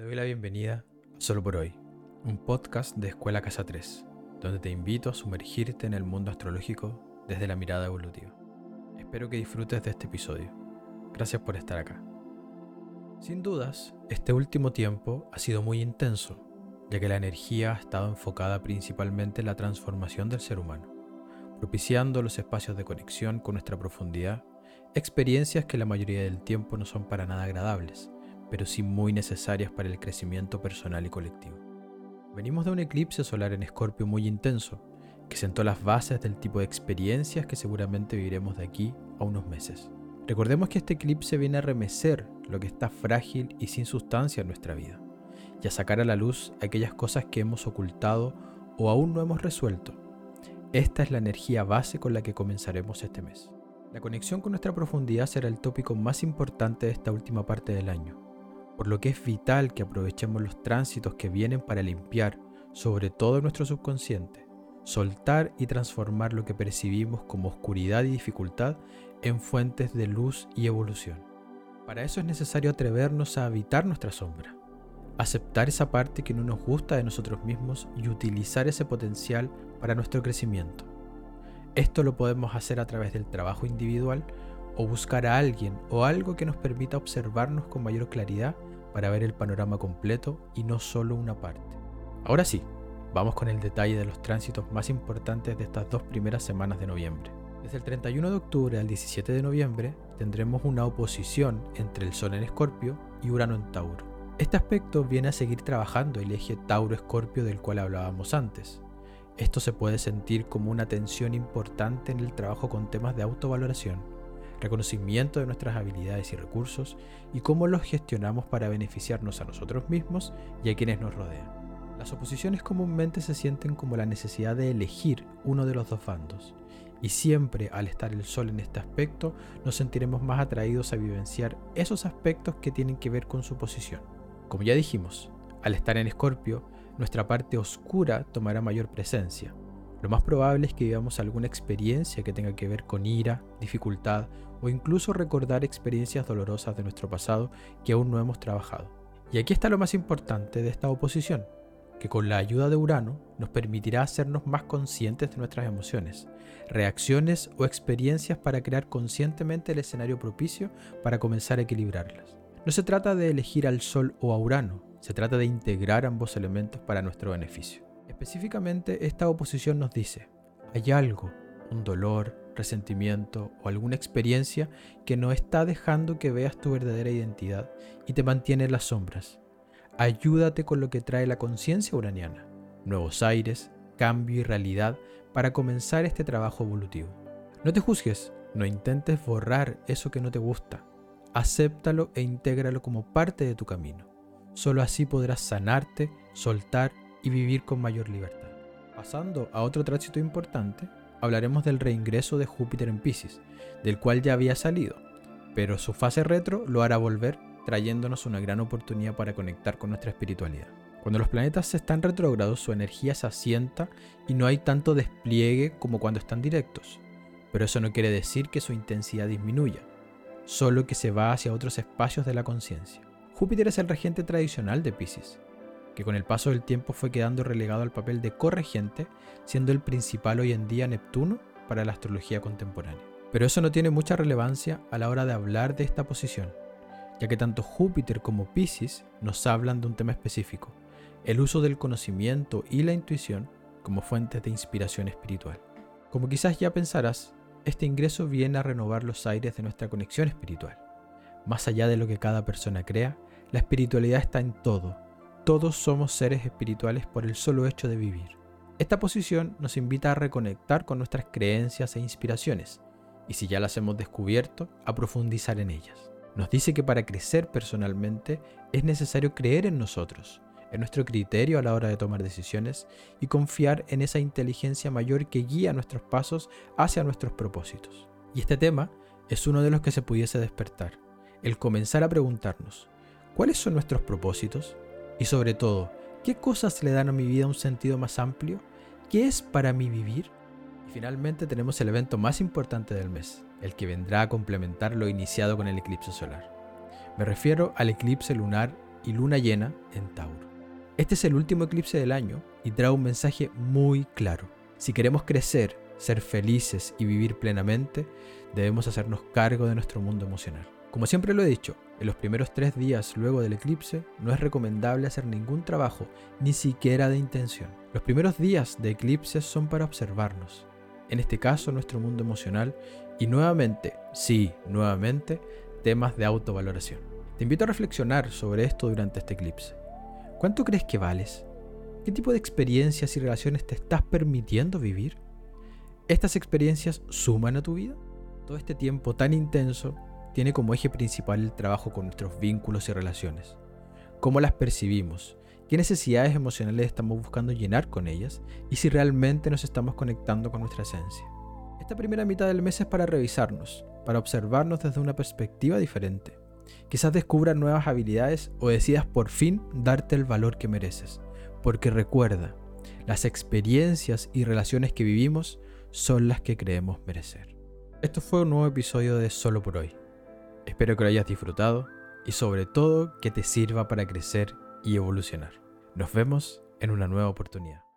Te doy la bienvenida a Solo por Hoy, un podcast de Escuela Casa 3, donde te invito a sumergirte en el mundo astrológico desde la mirada evolutiva. Espero que disfrutes de este episodio. Gracias por estar acá. Sin dudas, este último tiempo ha sido muy intenso, ya que la energía ha estado enfocada principalmente en la transformación del ser humano, propiciando los espacios de conexión con nuestra profundidad, experiencias que la mayoría del tiempo no son para nada agradables pero sí muy necesarias para el crecimiento personal y colectivo. Venimos de un eclipse solar en Escorpio muy intenso, que sentó las bases del tipo de experiencias que seguramente viviremos de aquí a unos meses. Recordemos que este eclipse viene a remecer lo que está frágil y sin sustancia en nuestra vida, y a sacar a la luz aquellas cosas que hemos ocultado o aún no hemos resuelto. Esta es la energía base con la que comenzaremos este mes. La conexión con nuestra profundidad será el tópico más importante de esta última parte del año, por lo que es vital que aprovechemos los tránsitos que vienen para limpiar, sobre todo nuestro subconsciente, soltar y transformar lo que percibimos como oscuridad y dificultad en fuentes de luz y evolución. Para eso es necesario atrevernos a habitar nuestra sombra, aceptar esa parte que no nos gusta de nosotros mismos y utilizar ese potencial para nuestro crecimiento. Esto lo podemos hacer a través del trabajo individual o buscar a alguien o algo que nos permita observarnos con mayor claridad para ver el panorama completo y no solo una parte. Ahora sí, vamos con el detalle de los tránsitos más importantes de estas dos primeras semanas de noviembre. Desde el 31 de octubre al 17 de noviembre tendremos una oposición entre el Sol en Escorpio y Urano en Tauro. Este aspecto viene a seguir trabajando el eje Tauro-Escorpio del cual hablábamos antes. Esto se puede sentir como una tensión importante en el trabajo con temas de autovaloración reconocimiento de nuestras habilidades y recursos y cómo los gestionamos para beneficiarnos a nosotros mismos y a quienes nos rodean. Las oposiciones comúnmente se sienten como la necesidad de elegir uno de los dos bandos, y siempre al estar el sol en este aspecto nos sentiremos más atraídos a vivenciar esos aspectos que tienen que ver con su posición. Como ya dijimos, al estar en Escorpio, nuestra parte oscura tomará mayor presencia. Lo más probable es que vivamos alguna experiencia que tenga que ver con ira, dificultad o incluso recordar experiencias dolorosas de nuestro pasado que aún no hemos trabajado. Y aquí está lo más importante de esta oposición, que con la ayuda de Urano nos permitirá hacernos más conscientes de nuestras emociones, reacciones o experiencias para crear conscientemente el escenario propicio para comenzar a equilibrarlas. No se trata de elegir al Sol o a Urano, se trata de integrar ambos elementos para nuestro beneficio. Específicamente, esta oposición nos dice, hay algo, un dolor, resentimiento o alguna experiencia que no está dejando que veas tu verdadera identidad y te mantiene en las sombras. Ayúdate con lo que trae la conciencia uraniana, nuevos aires, cambio y realidad para comenzar este trabajo evolutivo. No te juzgues, no intentes borrar eso que no te gusta. Acéptalo e intégralo como parte de tu camino. Solo así podrás sanarte, soltar y vivir con mayor libertad. Pasando a otro tránsito importante, hablaremos del reingreso de Júpiter en Pisces, del cual ya había salido, pero su fase retro lo hará volver trayéndonos una gran oportunidad para conectar con nuestra espiritualidad. Cuando los planetas están retrógrados, su energía se asienta y no hay tanto despliegue como cuando están directos. Pero eso no quiere decir que su intensidad disminuya, solo que se va hacia otros espacios de la conciencia. Júpiter es el regente tradicional de Pisces, que con el paso del tiempo fue quedando relegado al papel de corregente, siendo el principal hoy en día Neptuno para la astrología contemporánea. Pero eso no tiene mucha relevancia a la hora de hablar de esta posición, ya que tanto Júpiter como Pisces nos hablan de un tema específico, el uso del conocimiento y la intuición como fuentes de inspiración espiritual. Como quizás ya pensarás, este ingreso viene a renovar los aires de nuestra conexión espiritual. Más allá de lo que cada persona crea, la espiritualidad está en todo todos somos seres espirituales por el solo hecho de vivir. Esta posición nos invita a reconectar con nuestras creencias e inspiraciones, y si ya las hemos descubierto, a profundizar en ellas. Nos dice que para crecer personalmente es necesario creer en nosotros, en nuestro criterio a la hora de tomar decisiones y confiar en esa inteligencia mayor que guía nuestros pasos hacia nuestros propósitos. Y este tema es uno de los que se pudiese despertar, el comenzar a preguntarnos, ¿cuáles son nuestros propósitos? Y sobre todo, ¿qué cosas le dan a mi vida un sentido más amplio? ¿Qué es para mí vivir? Y finalmente tenemos el evento más importante del mes, el que vendrá a complementar lo iniciado con el eclipse solar. Me refiero al eclipse lunar y luna llena en Tauro. Este es el último eclipse del año y trae un mensaje muy claro. Si queremos crecer, ser felices y vivir plenamente, debemos hacernos cargo de nuestro mundo emocional. Como siempre lo he dicho, en los primeros tres días luego del eclipse no es recomendable hacer ningún trabajo, ni siquiera de intención. Los primeros días de eclipse son para observarnos, en este caso nuestro mundo emocional, y nuevamente, sí, nuevamente, temas de autovaloración. Te invito a reflexionar sobre esto durante este eclipse. ¿Cuánto crees que vales? ¿Qué tipo de experiencias y relaciones te estás permitiendo vivir? ¿Estas experiencias suman a tu vida? Todo este tiempo tan intenso tiene como eje principal el trabajo con nuestros vínculos y relaciones. Cómo las percibimos, qué necesidades emocionales estamos buscando llenar con ellas y si realmente nos estamos conectando con nuestra esencia. Esta primera mitad del mes es para revisarnos, para observarnos desde una perspectiva diferente. Quizás descubras nuevas habilidades o decidas por fin darte el valor que mereces. Porque recuerda, las experiencias y relaciones que vivimos son las que creemos merecer. Esto fue un nuevo episodio de Solo por hoy. Espero que lo hayas disfrutado y sobre todo que te sirva para crecer y evolucionar. Nos vemos en una nueva oportunidad.